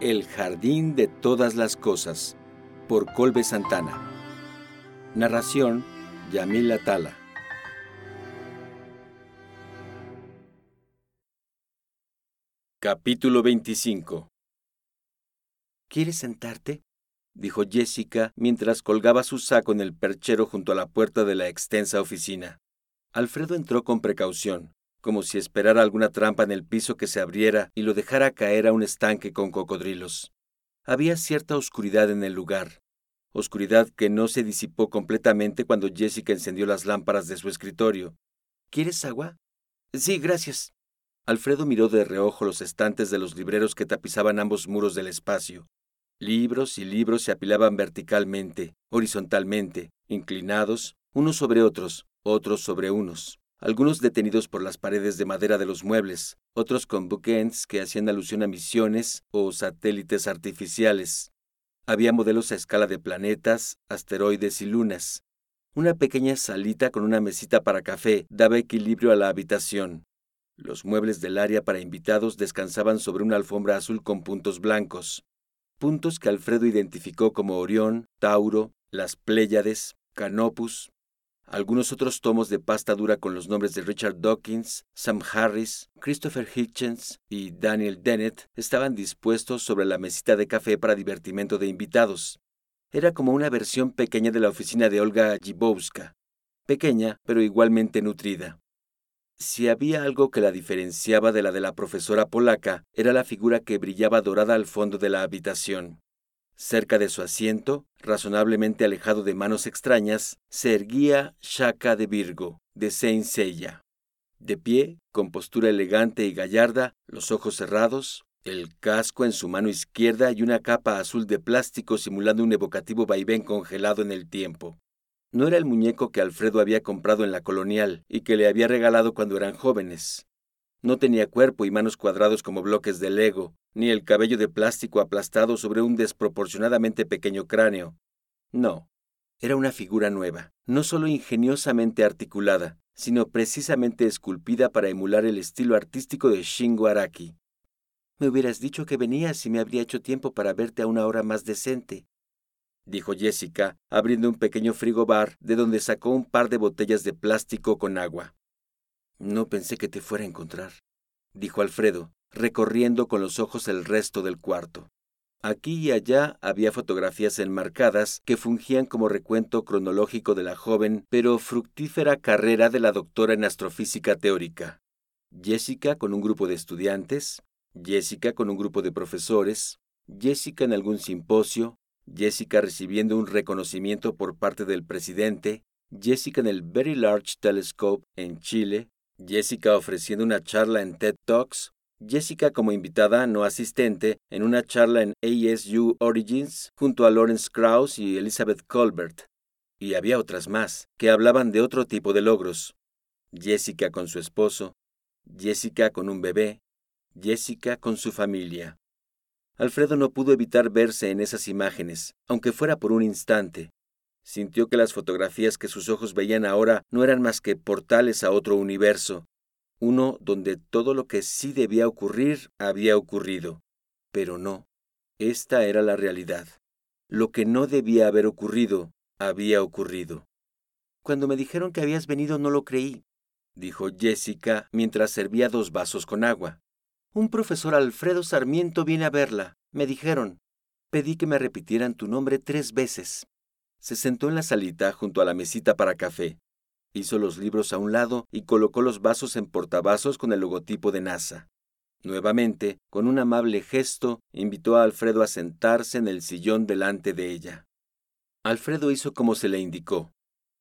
El jardín de todas las cosas, por Colbe Santana. Narración, Yamil Atala. Capítulo 25 ¿Quieres sentarte? dijo Jessica mientras colgaba su saco en el perchero junto a la puerta de la extensa oficina. Alfredo entró con precaución, como si esperara alguna trampa en el piso que se abriera y lo dejara caer a un estanque con cocodrilos. Había cierta oscuridad en el lugar, oscuridad que no se disipó completamente cuando Jessica encendió las lámparas de su escritorio. ¿Quieres agua? Sí, gracias. Alfredo miró de reojo los estantes de los libreros que tapizaban ambos muros del espacio. Libros y libros se apilaban verticalmente, horizontalmente, inclinados, unos sobre otros, otros sobre unos, algunos detenidos por las paredes de madera de los muebles, otros con bookends que hacían alusión a misiones o satélites artificiales. Había modelos a escala de planetas, asteroides y lunas. Una pequeña salita con una mesita para café daba equilibrio a la habitación. Los muebles del área para invitados descansaban sobre una alfombra azul con puntos blancos, puntos que Alfredo identificó como Orión, Tauro, las Pléyades, Canopus, algunos otros tomos de pasta dura con los nombres de Richard Dawkins, Sam Harris, Christopher Hitchens y Daniel Dennett estaban dispuestos sobre la mesita de café para divertimento de invitados. Era como una versión pequeña de la oficina de Olga Gibowska, pequeña pero igualmente nutrida. Si había algo que la diferenciaba de la de la profesora polaca, era la figura que brillaba dorada al fondo de la habitación. Cerca de su asiento, razonablemente alejado de manos extrañas, se erguía Shaka de Virgo, de Saint Seiya. De pie, con postura elegante y gallarda, los ojos cerrados, el casco en su mano izquierda y una capa azul de plástico simulando un evocativo vaivén congelado en el tiempo. No era el muñeco que Alfredo había comprado en la colonial y que le había regalado cuando eran jóvenes. No tenía cuerpo y manos cuadrados como bloques de Lego, ni el cabello de plástico aplastado sobre un desproporcionadamente pequeño cráneo. No, era una figura nueva, no solo ingeniosamente articulada, sino precisamente esculpida para emular el estilo artístico de Shingo Araki. Me hubieras dicho que venías y me habría hecho tiempo para verte a una hora más decente, dijo Jessica, abriendo un pequeño frigobar de donde sacó un par de botellas de plástico con agua. No pensé que te fuera a encontrar, dijo Alfredo, recorriendo con los ojos el resto del cuarto. Aquí y allá había fotografías enmarcadas que fungían como recuento cronológico de la joven pero fructífera carrera de la doctora en astrofísica teórica. Jessica con un grupo de estudiantes, Jessica con un grupo de profesores, Jessica en algún simposio, Jessica recibiendo un reconocimiento por parte del presidente, Jessica en el Very Large Telescope en Chile, Jessica ofreciendo una charla en TED Talks, Jessica como invitada no asistente en una charla en ASU Origins junto a Lawrence Krauss y Elizabeth Colbert. Y había otras más, que hablaban de otro tipo de logros. Jessica con su esposo, Jessica con un bebé, Jessica con su familia. Alfredo no pudo evitar verse en esas imágenes, aunque fuera por un instante, Sintió que las fotografías que sus ojos veían ahora no eran más que portales a otro universo, uno donde todo lo que sí debía ocurrir había ocurrido. Pero no, esta era la realidad. Lo que no debía haber ocurrido, había ocurrido. Cuando me dijeron que habías venido no lo creí, dijo Jessica mientras servía dos vasos con agua. Un profesor Alfredo Sarmiento viene a verla, me dijeron. Pedí que me repitieran tu nombre tres veces. Se sentó en la salita junto a la mesita para café. Hizo los libros a un lado y colocó los vasos en portavasos con el logotipo de NASA. Nuevamente, con un amable gesto, invitó a Alfredo a sentarse en el sillón delante de ella. Alfredo hizo como se le indicó.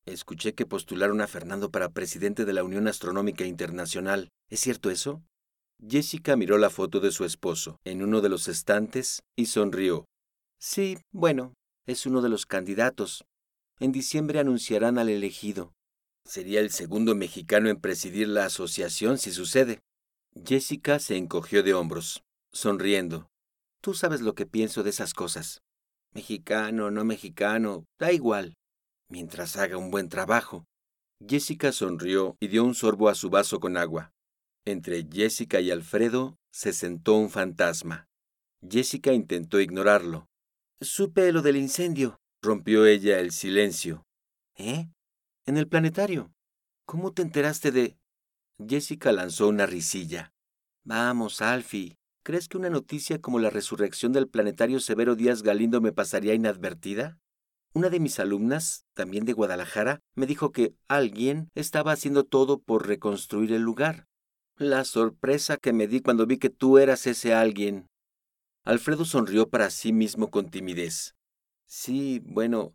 Escuché que postularon a Fernando para presidente de la Unión Astronómica Internacional. ¿Es cierto eso? Jessica miró la foto de su esposo en uno de los estantes y sonrió. Sí, bueno, es uno de los candidatos. En diciembre anunciarán al elegido. Sería el segundo mexicano en presidir la asociación si sucede. Jessica se encogió de hombros, sonriendo. Tú sabes lo que pienso de esas cosas. Mexicano, no mexicano, da igual, mientras haga un buen trabajo. Jessica sonrió y dio un sorbo a su vaso con agua. Entre Jessica y Alfredo se sentó un fantasma. Jessica intentó ignorarlo. Supe lo del incendio, rompió ella el silencio. ¿Eh? En el planetario. ¿Cómo te enteraste de...? Jessica lanzó una risilla. Vamos, Alfie. ¿Crees que una noticia como la resurrección del planetario Severo Díaz Galindo me pasaría inadvertida? Una de mis alumnas, también de Guadalajara, me dijo que alguien estaba haciendo todo por reconstruir el lugar. La sorpresa que me di cuando vi que tú eras ese alguien. Alfredo sonrió para sí mismo con timidez. Sí, bueno,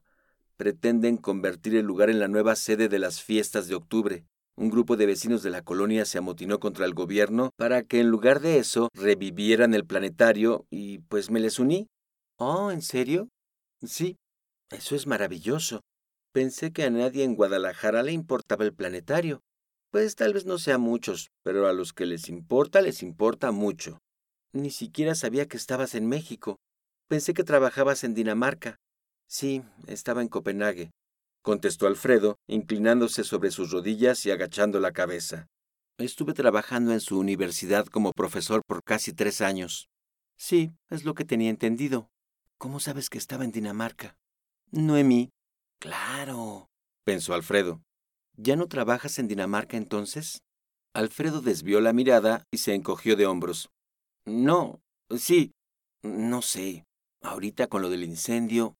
pretenden convertir el lugar en la nueva sede de las fiestas de octubre. Un grupo de vecinos de la colonia se amotinó contra el gobierno para que en lugar de eso revivieran el planetario y pues me les uní. Oh, ¿en serio? Sí, eso es maravilloso. Pensé que a nadie en Guadalajara le importaba el planetario. Pues tal vez no sea muchos, pero a los que les importa les importa mucho. Ni siquiera sabía que estabas en México. Pensé que trabajabas en Dinamarca. Sí, estaba en Copenhague, contestó Alfredo, inclinándose sobre sus rodillas y agachando la cabeza. Estuve trabajando en su universidad como profesor por casi tres años. Sí, es lo que tenía entendido. ¿Cómo sabes que estaba en Dinamarca? Noemí. Claro, pensó Alfredo. ¿Ya no trabajas en Dinamarca entonces? Alfredo desvió la mirada y se encogió de hombros. No, sí, no sé. Ahorita con lo del incendio,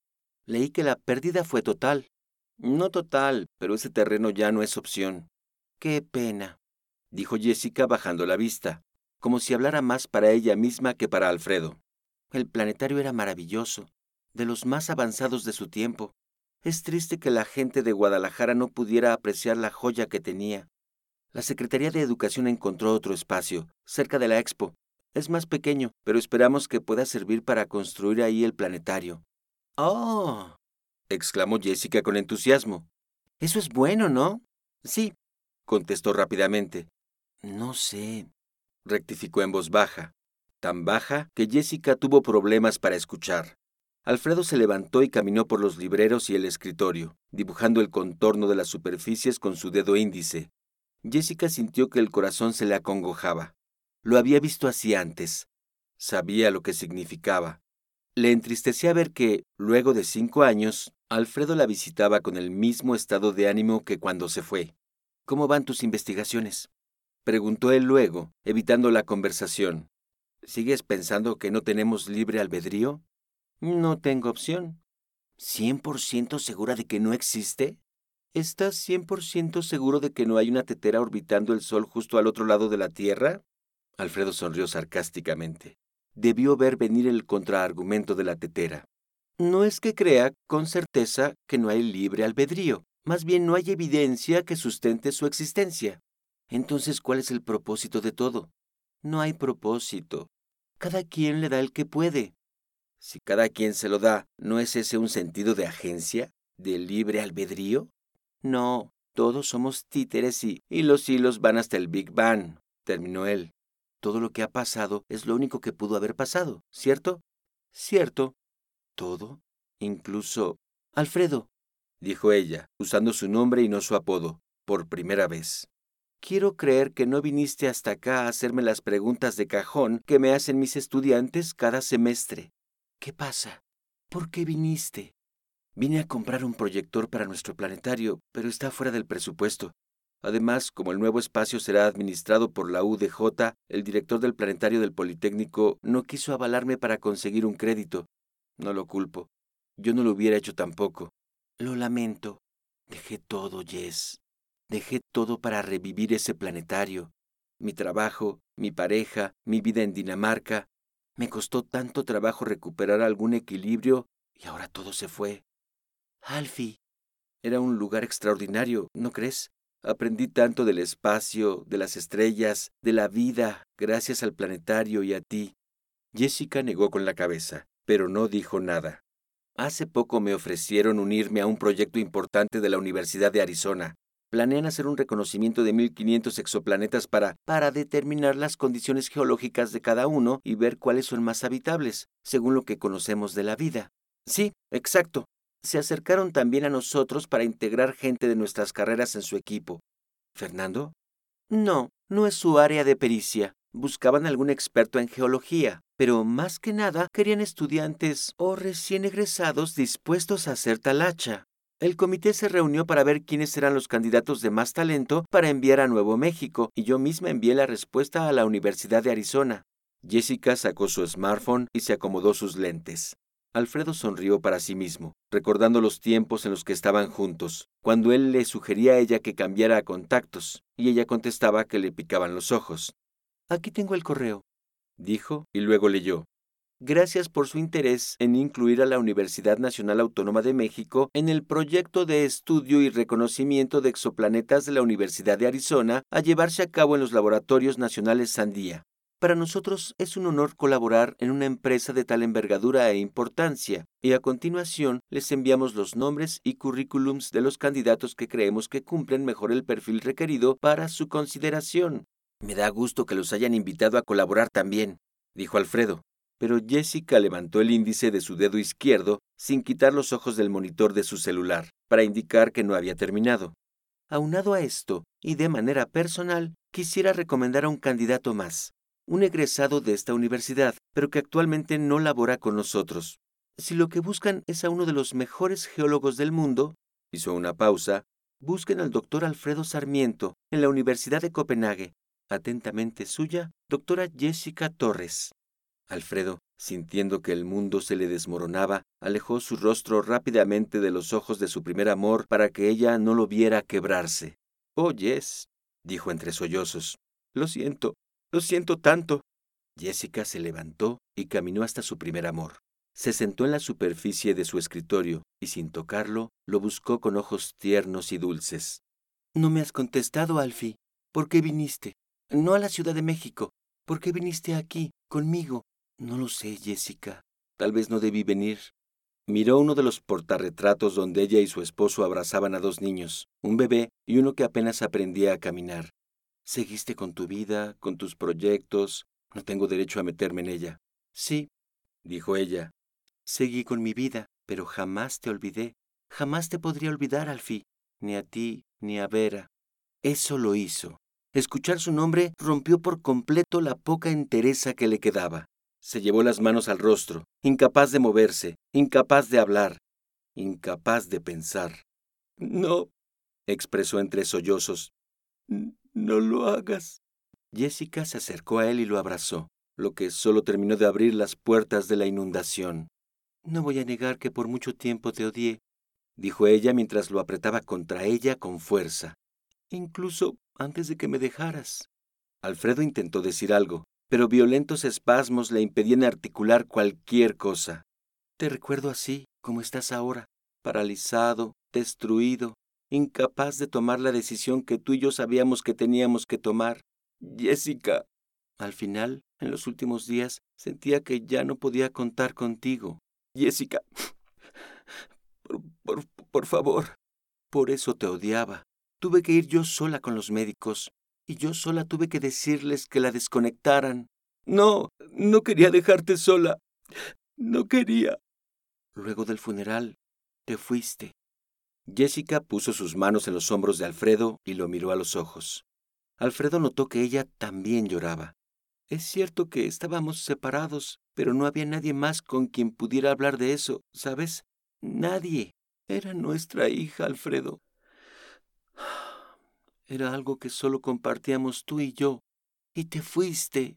leí que la pérdida fue total. No total, pero ese terreno ya no es opción. Qué pena, dijo Jessica bajando la vista, como si hablara más para ella misma que para Alfredo. El planetario era maravilloso, de los más avanzados de su tiempo. Es triste que la gente de Guadalajara no pudiera apreciar la joya que tenía. La Secretaría de Educación encontró otro espacio, cerca de la expo, es más pequeño, pero esperamos que pueda servir para construir ahí el planetario. ¡Oh! exclamó Jessica con entusiasmo. Eso es bueno, ¿no? Sí, contestó rápidamente. No sé, rectificó en voz baja, tan baja que Jessica tuvo problemas para escuchar. Alfredo se levantó y caminó por los libreros y el escritorio, dibujando el contorno de las superficies con su dedo índice. Jessica sintió que el corazón se le acongojaba. Lo había visto así antes. Sabía lo que significaba. Le entristecía ver que, luego de cinco años, Alfredo la visitaba con el mismo estado de ánimo que cuando se fue. ¿Cómo van tus investigaciones? preguntó él luego, evitando la conversación. ¿Sigues pensando que no tenemos libre albedrío? No tengo opción. ¿Cien por ciento segura de que no existe? ¿Estás cien por ciento seguro de que no hay una tetera orbitando el Sol justo al otro lado de la Tierra? Alfredo sonrió sarcásticamente. Debió ver venir el contraargumento de la tetera. No es que crea con certeza que no hay libre albedrío, más bien no hay evidencia que sustente su existencia. Entonces, ¿cuál es el propósito de todo? No hay propósito. Cada quien le da el que puede. Si cada quien se lo da, ¿no es ese un sentido de agencia, de libre albedrío? No, todos somos títeres y, y los hilos van hasta el Big Bang, terminó él. Todo lo que ha pasado es lo único que pudo haber pasado, ¿cierto? Cierto. ¿Todo? Incluso... Alfredo, dijo ella, usando su nombre y no su apodo, por primera vez. Quiero creer que no viniste hasta acá a hacerme las preguntas de cajón que me hacen mis estudiantes cada semestre. ¿Qué pasa? ¿Por qué viniste? Vine a comprar un proyector para nuestro planetario, pero está fuera del presupuesto. Además, como el nuevo espacio será administrado por la UDJ, el director del planetario del Politécnico no quiso avalarme para conseguir un crédito. No lo culpo. Yo no lo hubiera hecho tampoco. Lo lamento. Dejé todo, Jess. Dejé todo para revivir ese planetario. Mi trabajo, mi pareja, mi vida en Dinamarca. Me costó tanto trabajo recuperar algún equilibrio y ahora todo se fue. Alfie. Era un lugar extraordinario, ¿no crees? Aprendí tanto del espacio, de las estrellas, de la vida, gracias al planetario y a ti. Jessica negó con la cabeza, pero no dijo nada. Hace poco me ofrecieron unirme a un proyecto importante de la Universidad de Arizona. Planean hacer un reconocimiento de 1500 exoplanetas para, para determinar las condiciones geológicas de cada uno y ver cuáles son más habitables, según lo que conocemos de la vida. Sí, exacto se acercaron también a nosotros para integrar gente de nuestras carreras en su equipo. ¿Fernando? No, no es su área de pericia. Buscaban algún experto en geología. pero más que nada querían estudiantes o recién egresados dispuestos a hacer talacha. El comité se reunió para ver quiénes eran los candidatos de más talento para enviar a Nuevo México y yo misma envié la respuesta a la Universidad de Arizona. Jessica sacó su smartphone y se acomodó sus lentes. Alfredo sonrió para sí mismo, recordando los tiempos en los que estaban juntos, cuando él le sugería a ella que cambiara a contactos, y ella contestaba que le picaban los ojos. Aquí tengo el correo, dijo, y luego leyó. Gracias por su interés en incluir a la Universidad Nacional Autónoma de México en el proyecto de estudio y reconocimiento de exoplanetas de la Universidad de Arizona a llevarse a cabo en los laboratorios nacionales Sandía. Para nosotros es un honor colaborar en una empresa de tal envergadura e importancia, y a continuación les enviamos los nombres y currículums de los candidatos que creemos que cumplen mejor el perfil requerido para su consideración. Me da gusto que los hayan invitado a colaborar también, dijo Alfredo. Pero Jessica levantó el índice de su dedo izquierdo sin quitar los ojos del monitor de su celular, para indicar que no había terminado. Aunado a esto, y de manera personal, quisiera recomendar a un candidato más, un egresado de esta universidad, pero que actualmente no labora con nosotros. Si lo que buscan es a uno de los mejores geólogos del mundo, hizo una pausa, busquen al doctor Alfredo Sarmiento en la Universidad de Copenhague. Atentamente suya, doctora Jessica Torres. Alfredo, sintiendo que el mundo se le desmoronaba, alejó su rostro rápidamente de los ojos de su primer amor para que ella no lo viera quebrarse. Oh, dijo entre sollozos. Lo siento, lo siento tanto. Jessica se levantó y caminó hasta su primer amor. Se sentó en la superficie de su escritorio y sin tocarlo lo buscó con ojos tiernos y dulces. No me has contestado, Alfie. ¿Por qué viniste? No a la Ciudad de México. ¿Por qué viniste aquí, conmigo? No lo sé, Jessica. Tal vez no debí venir. Miró uno de los portarretratos donde ella y su esposo abrazaban a dos niños, un bebé y uno que apenas aprendía a caminar. Seguiste con tu vida, con tus proyectos. No tengo derecho a meterme en ella. Sí, dijo ella. Seguí con mi vida, pero jamás te olvidé. Jamás te podría olvidar, Alfie, ni a ti, ni a Vera. Eso lo hizo. Escuchar su nombre rompió por completo la poca entereza que le quedaba. Se llevó las manos al rostro, incapaz de moverse, incapaz de hablar, incapaz de pensar. No, expresó entre sollozos. No lo hagas. Jessica se acercó a él y lo abrazó, lo que solo terminó de abrir las puertas de la inundación. No voy a negar que por mucho tiempo te odié, dijo ella mientras lo apretaba contra ella con fuerza. Incluso antes de que me dejaras. Alfredo intentó decir algo, pero violentos espasmos le impedían articular cualquier cosa. Te recuerdo así, como estás ahora, paralizado, destruido, incapaz de tomar la decisión que tú y yo sabíamos que teníamos que tomar. Jessica. Al final, en los últimos días, sentía que ya no podía contar contigo. Jessica. Por, por, favor. Por eso te odiaba. Tuve que ir yo sola con los médicos, y yo sola tuve que decirles que la desconectaran. No, no quería dejarte sola. No quería. Luego del funeral, te fuiste. Jessica puso sus manos en los hombros de Alfredo y lo miró a los ojos. Alfredo notó que ella también lloraba. Es cierto que estábamos separados, pero no había nadie más con quien pudiera hablar de eso, ¿sabes? Nadie. Era nuestra hija, Alfredo. Era algo que solo compartíamos tú y yo. Y te fuiste.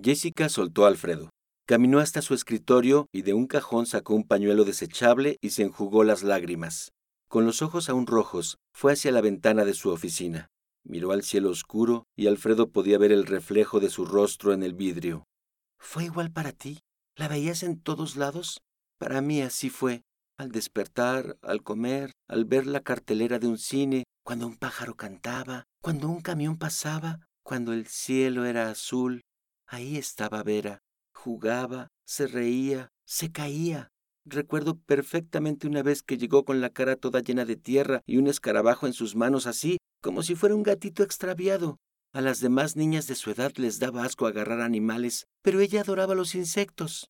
Jessica soltó a Alfredo. Caminó hasta su escritorio y de un cajón sacó un pañuelo desechable y se enjugó las lágrimas. Con los ojos aún rojos, fue hacia la ventana de su oficina. Miró al cielo oscuro y Alfredo podía ver el reflejo de su rostro en el vidrio. ¿Fue igual para ti? ¿La veías en todos lados? Para mí así fue. Al despertar, al comer, al ver la cartelera de un cine, cuando un pájaro cantaba, cuando un camión pasaba, cuando el cielo era azul, ahí estaba Vera. Jugaba, se reía, se caía, Recuerdo perfectamente una vez que llegó con la cara toda llena de tierra y un escarabajo en sus manos así, como si fuera un gatito extraviado. A las demás niñas de su edad les daba asco agarrar animales, pero ella adoraba los insectos.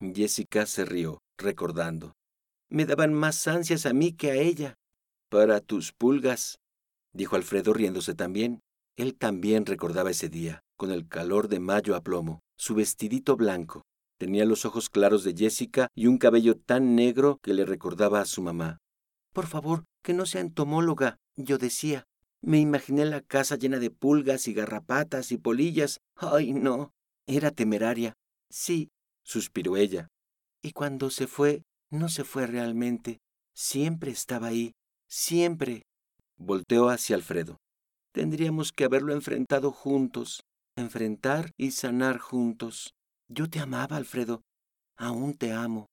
Jessica se rió, recordando. Me daban más ansias a mí que a ella. Para tus pulgas, dijo Alfredo riéndose también. Él también recordaba ese día, con el calor de mayo a plomo, su vestidito blanco. Tenía los ojos claros de Jessica y un cabello tan negro que le recordaba a su mamá. Por favor, que no sea entomóloga, yo decía. Me imaginé la casa llena de pulgas y garrapatas y polillas. Ay, no. Era temeraria. Sí, suspiró ella. Y cuando se fue, no se fue realmente. Siempre estaba ahí. Siempre. Volteó hacia Alfredo. Tendríamos que haberlo enfrentado juntos. Enfrentar y sanar juntos. Yo te amaba, Alfredo. Aún te amo.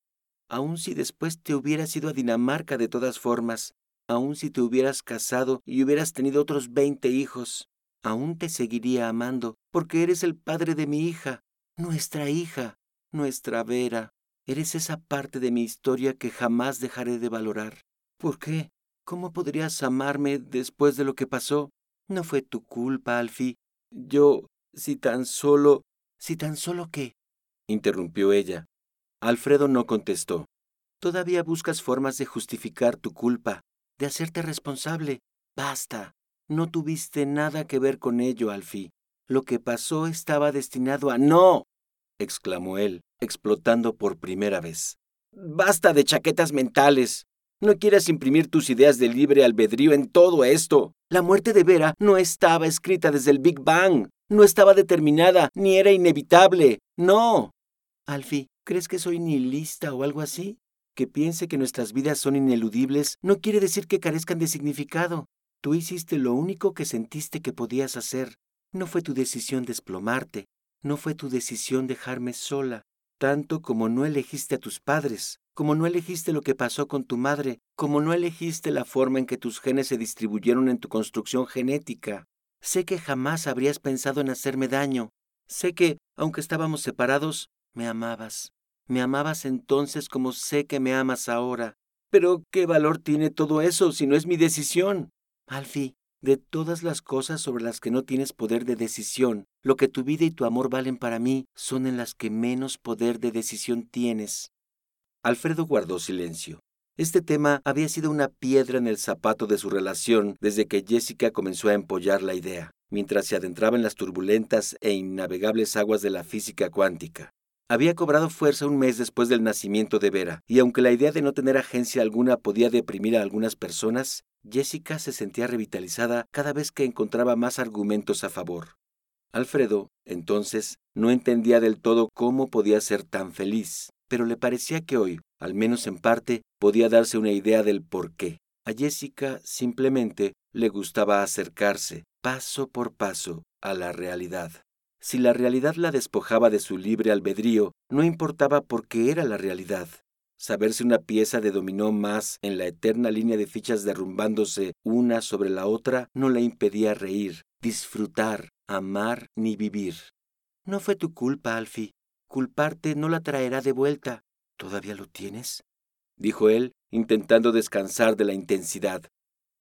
Aún si después te hubieras ido a Dinamarca de todas formas. Aún si te hubieras casado y hubieras tenido otros veinte hijos. Aún te seguiría amando, porque eres el padre de mi hija, nuestra hija, nuestra Vera. Eres esa parte de mi historia que jamás dejaré de valorar. ¿Por qué? ¿Cómo podrías amarme después de lo que pasó? No fue tu culpa, Alfie. Yo, si tan solo... ¿Si tan solo qué? Interrumpió ella. Alfredo no contestó. Todavía buscas formas de justificar tu culpa, de hacerte responsable. Basta. No tuviste nada que ver con ello, Alfie. Lo que pasó estaba destinado a... ¡No! exclamó él, explotando por primera vez. Basta de chaquetas mentales. No quieras imprimir tus ideas de libre albedrío en todo esto. La muerte de Vera no estaba escrita desde el Big Bang. No estaba determinada, ni era inevitable. No. Alfie, ¿crees que soy nihilista o algo así? Que piense que nuestras vidas son ineludibles no quiere decir que carezcan de significado. Tú hiciste lo único que sentiste que podías hacer. No fue tu decisión desplomarte, no fue tu decisión dejarme sola, tanto como no elegiste a tus padres, como no elegiste lo que pasó con tu madre, como no elegiste la forma en que tus genes se distribuyeron en tu construcción genética. Sé que jamás habrías pensado en hacerme daño. Sé que, aunque estábamos separados, me amabas. Me amabas entonces como sé que me amas ahora. Pero, ¿qué valor tiene todo eso si no es mi decisión? Alfie, de todas las cosas sobre las que no tienes poder de decisión, lo que tu vida y tu amor valen para mí son en las que menos poder de decisión tienes. Alfredo guardó silencio. Este tema había sido una piedra en el zapato de su relación desde que Jessica comenzó a empollar la idea, mientras se adentraba en las turbulentas e innavegables aguas de la física cuántica. Había cobrado fuerza un mes después del nacimiento de Vera, y aunque la idea de no tener agencia alguna podía deprimir a algunas personas, Jessica se sentía revitalizada cada vez que encontraba más argumentos a favor. Alfredo, entonces, no entendía del todo cómo podía ser tan feliz, pero le parecía que hoy, al menos en parte, podía darse una idea del por qué. A Jessica simplemente le gustaba acercarse, paso por paso, a la realidad. Si la realidad la despojaba de su libre albedrío, no importaba por qué era la realidad. Saberse una pieza de dominó más en la eterna línea de fichas derrumbándose una sobre la otra no le impedía reír, disfrutar, amar ni vivir. No fue tu culpa, Alfie. Culparte no la traerá de vuelta. ¿Todavía lo tienes? dijo él, intentando descansar de la intensidad.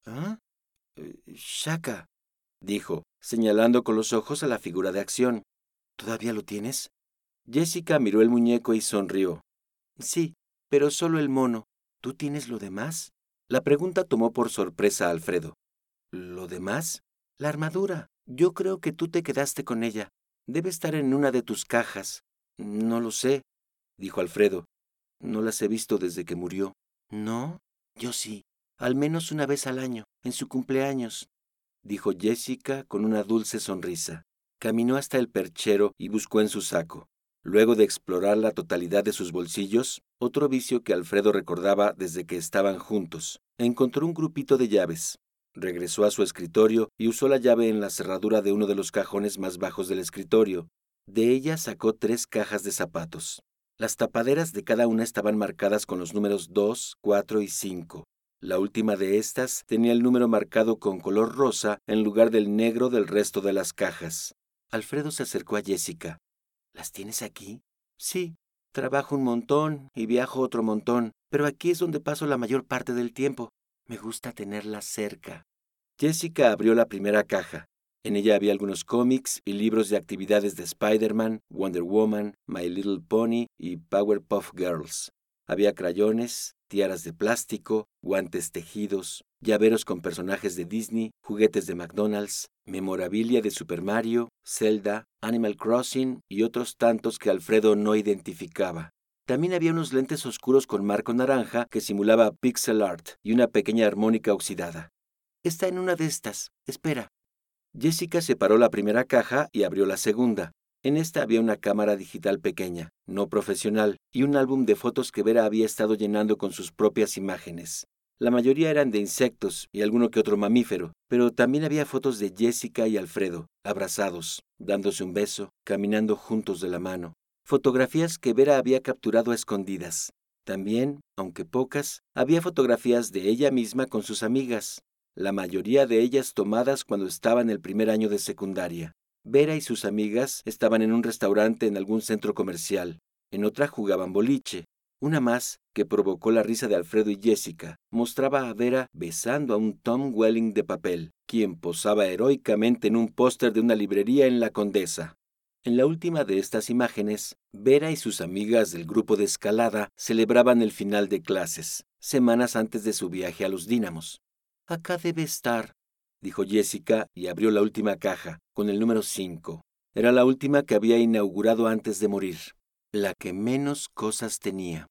¿Ah? Eh, Shaka, dijo, señalando con los ojos a la figura de acción. ¿Todavía lo tienes? Jessica miró el muñeco y sonrió. Sí, pero solo el mono. ¿Tú tienes lo demás? La pregunta tomó por sorpresa a Alfredo. ¿Lo demás? La armadura. Yo creo que tú te quedaste con ella. Debe estar en una de tus cajas. No lo sé, dijo Alfredo. No las he visto desde que murió. ¿No? Yo sí. Al menos una vez al año, en su cumpleaños, dijo Jessica con una dulce sonrisa. Caminó hasta el perchero y buscó en su saco. Luego de explorar la totalidad de sus bolsillos, otro vicio que Alfredo recordaba desde que estaban juntos, encontró un grupito de llaves. Regresó a su escritorio y usó la llave en la cerradura de uno de los cajones más bajos del escritorio. De ella sacó tres cajas de zapatos. Las tapaderas de cada una estaban marcadas con los números 2, 4 y 5. La última de estas tenía el número marcado con color rosa en lugar del negro del resto de las cajas. Alfredo se acercó a Jessica. ¿Las tienes aquí? Sí, trabajo un montón y viajo otro montón, pero aquí es donde paso la mayor parte del tiempo. Me gusta tenerlas cerca. Jessica abrió la primera caja. En ella había algunos cómics y libros de actividades de Spider-Man, Wonder Woman, My Little Pony y Powerpuff Girls. Había crayones, tiaras de plástico, guantes tejidos, llaveros con personajes de Disney, juguetes de McDonald's, memorabilia de Super Mario, Zelda, Animal Crossing y otros tantos que Alfredo no identificaba. También había unos lentes oscuros con marco naranja que simulaba pixel art y una pequeña armónica oxidada. Está en una de estas. Espera. Jessica separó la primera caja y abrió la segunda. En esta había una cámara digital pequeña, no profesional, y un álbum de fotos que Vera había estado llenando con sus propias imágenes. La mayoría eran de insectos y alguno que otro mamífero, pero también había fotos de Jessica y Alfredo, abrazados, dándose un beso, caminando juntos de la mano. Fotografías que Vera había capturado a escondidas. También, aunque pocas, había fotografías de ella misma con sus amigas, la mayoría de ellas tomadas cuando estaba en el primer año de secundaria. Vera y sus amigas estaban en un restaurante en algún centro comercial. En otra jugaban boliche. Una más, que provocó la risa de Alfredo y Jessica, mostraba a Vera besando a un Tom Welling de papel, quien posaba heroicamente en un póster de una librería en la Condesa. En la última de estas imágenes, Vera y sus amigas del grupo de escalada celebraban el final de clases, semanas antes de su viaje a los Dínamos. Acá debe estar, dijo Jessica y abrió la última caja, con el número 5. Era la última que había inaugurado antes de morir, la que menos cosas tenía.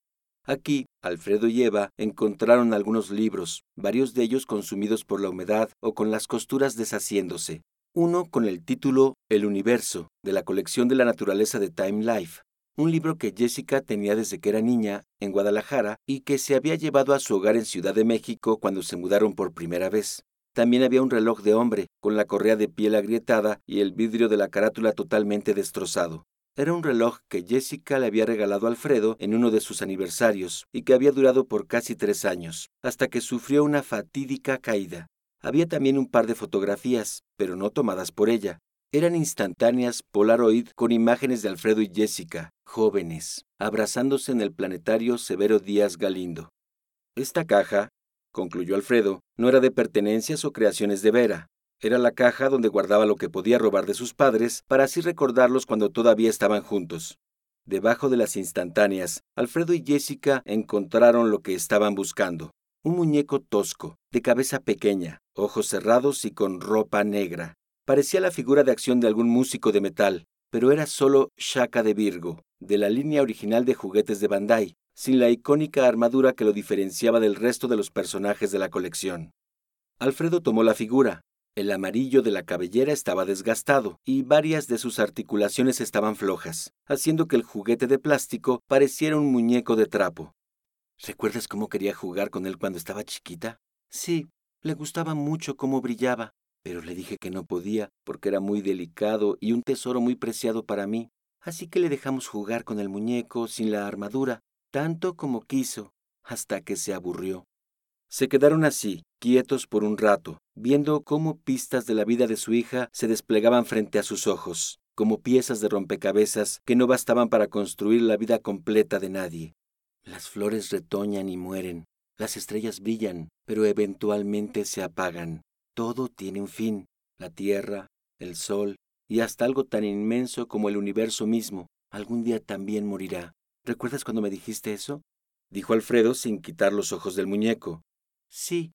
Aquí, Alfredo y Eva encontraron algunos libros, varios de ellos consumidos por la humedad o con las costuras deshaciéndose. Uno con el título El Universo, de la colección de la naturaleza de Time Life, un libro que Jessica tenía desde que era niña en Guadalajara y que se había llevado a su hogar en Ciudad de México cuando se mudaron por primera vez. También había un reloj de hombre, con la correa de piel agrietada y el vidrio de la carátula totalmente destrozado. Era un reloj que Jessica le había regalado a Alfredo en uno de sus aniversarios y que había durado por casi tres años, hasta que sufrió una fatídica caída. Había también un par de fotografías, pero no tomadas por ella. Eran instantáneas Polaroid con imágenes de Alfredo y Jessica, jóvenes, abrazándose en el planetario Severo Díaz Galindo. Esta caja, concluyó Alfredo, no era de pertenencias o creaciones de Vera. Era la caja donde guardaba lo que podía robar de sus padres para así recordarlos cuando todavía estaban juntos. Debajo de las instantáneas, Alfredo y Jessica encontraron lo que estaban buscando. Un muñeco tosco, de cabeza pequeña, ojos cerrados y con ropa negra. Parecía la figura de acción de algún músico de metal, pero era solo Shaka de Virgo, de la línea original de juguetes de Bandai, sin la icónica armadura que lo diferenciaba del resto de los personajes de la colección. Alfredo tomó la figura. El amarillo de la cabellera estaba desgastado y varias de sus articulaciones estaban flojas, haciendo que el juguete de plástico pareciera un muñeco de trapo. ¿Recuerdas cómo quería jugar con él cuando estaba chiquita? Sí, le gustaba mucho cómo brillaba, pero le dije que no podía porque era muy delicado y un tesoro muy preciado para mí. Así que le dejamos jugar con el muñeco sin la armadura tanto como quiso, hasta que se aburrió. Se quedaron así, quietos por un rato, viendo cómo pistas de la vida de su hija se desplegaban frente a sus ojos, como piezas de rompecabezas que no bastaban para construir la vida completa de nadie. Las flores retoñan y mueren, las estrellas brillan, pero eventualmente se apagan. Todo tiene un fin, la tierra, el sol, y hasta algo tan inmenso como el universo mismo, algún día también morirá. ¿Recuerdas cuando me dijiste eso? dijo Alfredo sin quitar los ojos del muñeco. Sí.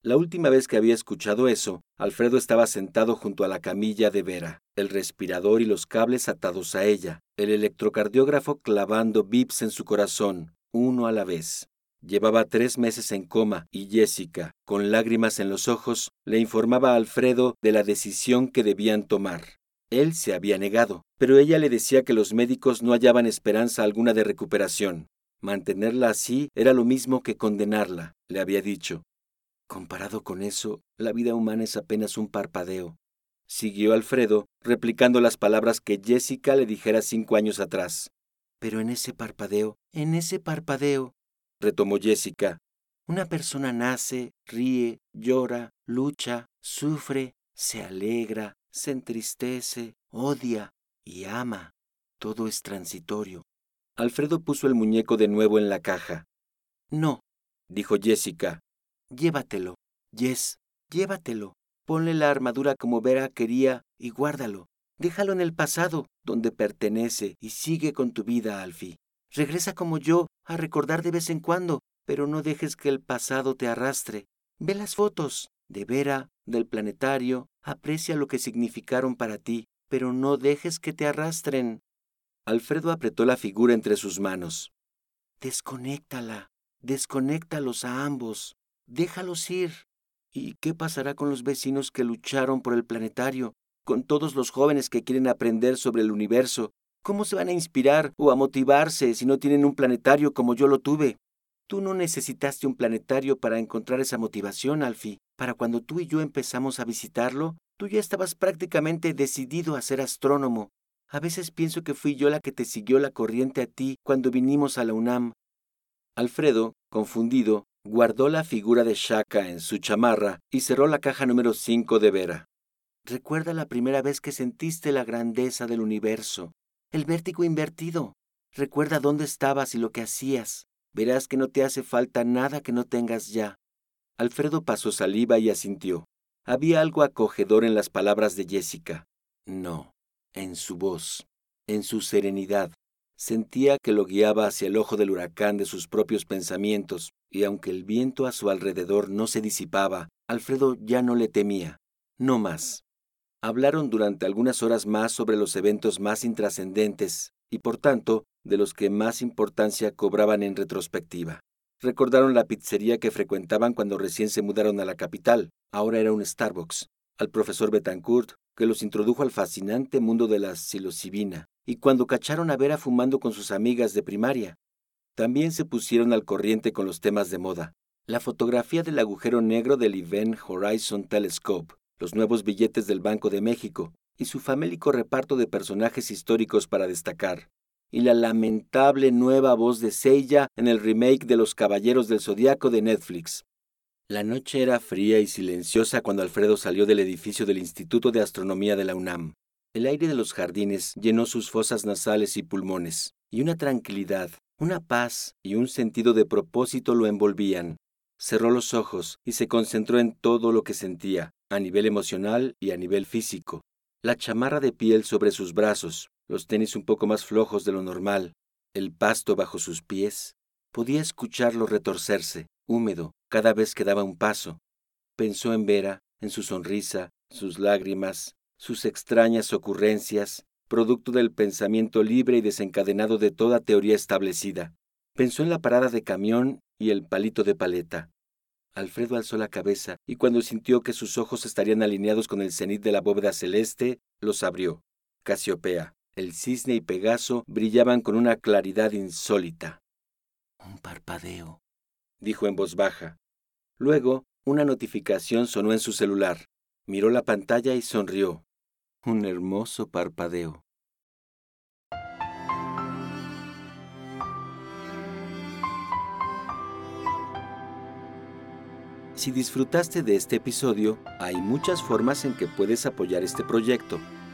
La última vez que había escuchado eso, Alfredo estaba sentado junto a la camilla de Vera, el respirador y los cables atados a ella, el electrocardiógrafo clavando bips en su corazón, uno a la vez. Llevaba tres meses en coma y Jessica, con lágrimas en los ojos, le informaba a Alfredo de la decisión que debían tomar. Él se había negado, pero ella le decía que los médicos no hallaban esperanza alguna de recuperación. Mantenerla así era lo mismo que condenarla, le había dicho. Comparado con eso, la vida humana es apenas un parpadeo. Siguió Alfredo, replicando las palabras que Jessica le dijera cinco años atrás. Pero en ese parpadeo, en ese parpadeo, retomó Jessica, una persona nace, ríe, llora, lucha, sufre, se alegra, se entristece, odia y ama. Todo es transitorio. Alfredo puso el muñeco de nuevo en la caja. No, dijo Jessica. Llévatelo, Jess, llévatelo. Ponle la armadura como Vera quería y guárdalo. Déjalo en el pasado, donde pertenece, y sigue con tu vida, Alfie. Regresa como yo, a recordar de vez en cuando, pero no dejes que el pasado te arrastre. Ve las fotos de Vera, del planetario, aprecia lo que significaron para ti, pero no dejes que te arrastren. Alfredo apretó la figura entre sus manos. Desconéctala, desconéctalos a ambos, déjalos ir. ¿Y qué pasará con los vecinos que lucharon por el planetario? Con todos los jóvenes que quieren aprender sobre el universo. ¿Cómo se van a inspirar o a motivarse si no tienen un planetario como yo lo tuve? Tú no necesitaste un planetario para encontrar esa motivación, Alfie. Para cuando tú y yo empezamos a visitarlo, tú ya estabas prácticamente decidido a ser astrónomo. A veces pienso que fui yo la que te siguió la corriente a ti cuando vinimos a la UNAM. Alfredo, confundido, guardó la figura de Shaka en su chamarra y cerró la caja número 5 de Vera. Recuerda la primera vez que sentiste la grandeza del universo, el vértigo invertido. Recuerda dónde estabas y lo que hacías. Verás que no te hace falta nada que no tengas ya. Alfredo pasó saliva y asintió. Había algo acogedor en las palabras de Jessica. No, en su voz, en su serenidad. Sentía que lo guiaba hacia el ojo del huracán de sus propios pensamientos, y aunque el viento a su alrededor no se disipaba, Alfredo ya no le temía. No más. Hablaron durante algunas horas más sobre los eventos más intrascendentes y, por tanto, de los que más importancia cobraban en retrospectiva. Recordaron la pizzería que frecuentaban cuando recién se mudaron a la capital, ahora era un Starbucks, al profesor Betancourt, que los introdujo al fascinante mundo de la psilocibina, y cuando cacharon a Vera fumando con sus amigas de primaria. También se pusieron al corriente con los temas de moda. La fotografía del agujero negro del Event Horizon Telescope, los nuevos billetes del Banco de México y su famélico reparto de personajes históricos para destacar, y la lamentable nueva voz de Seiya en el remake de Los Caballeros del Zodiaco de Netflix. La noche era fría y silenciosa cuando Alfredo salió del edificio del Instituto de Astronomía de la UNAM. El aire de los jardines llenó sus fosas nasales y pulmones, y una tranquilidad, una paz y un sentido de propósito lo envolvían. Cerró los ojos y se concentró en todo lo que sentía, a nivel emocional y a nivel físico. La chamarra de piel sobre sus brazos, los tenis un poco más flojos de lo normal, el pasto bajo sus pies. Podía escucharlo retorcerse, húmedo, cada vez que daba un paso. Pensó en Vera, en su sonrisa, sus lágrimas, sus extrañas ocurrencias, producto del pensamiento libre y desencadenado de toda teoría establecida. Pensó en la parada de camión y el palito de paleta. Alfredo alzó la cabeza y cuando sintió que sus ojos estarían alineados con el cenit de la bóveda celeste, los abrió. Casiopea, el cisne y Pegaso brillaban con una claridad insólita. Un parpadeo, dijo en voz baja. Luego, una notificación sonó en su celular. Miró la pantalla y sonrió. Un hermoso parpadeo. Si disfrutaste de este episodio, hay muchas formas en que puedes apoyar este proyecto.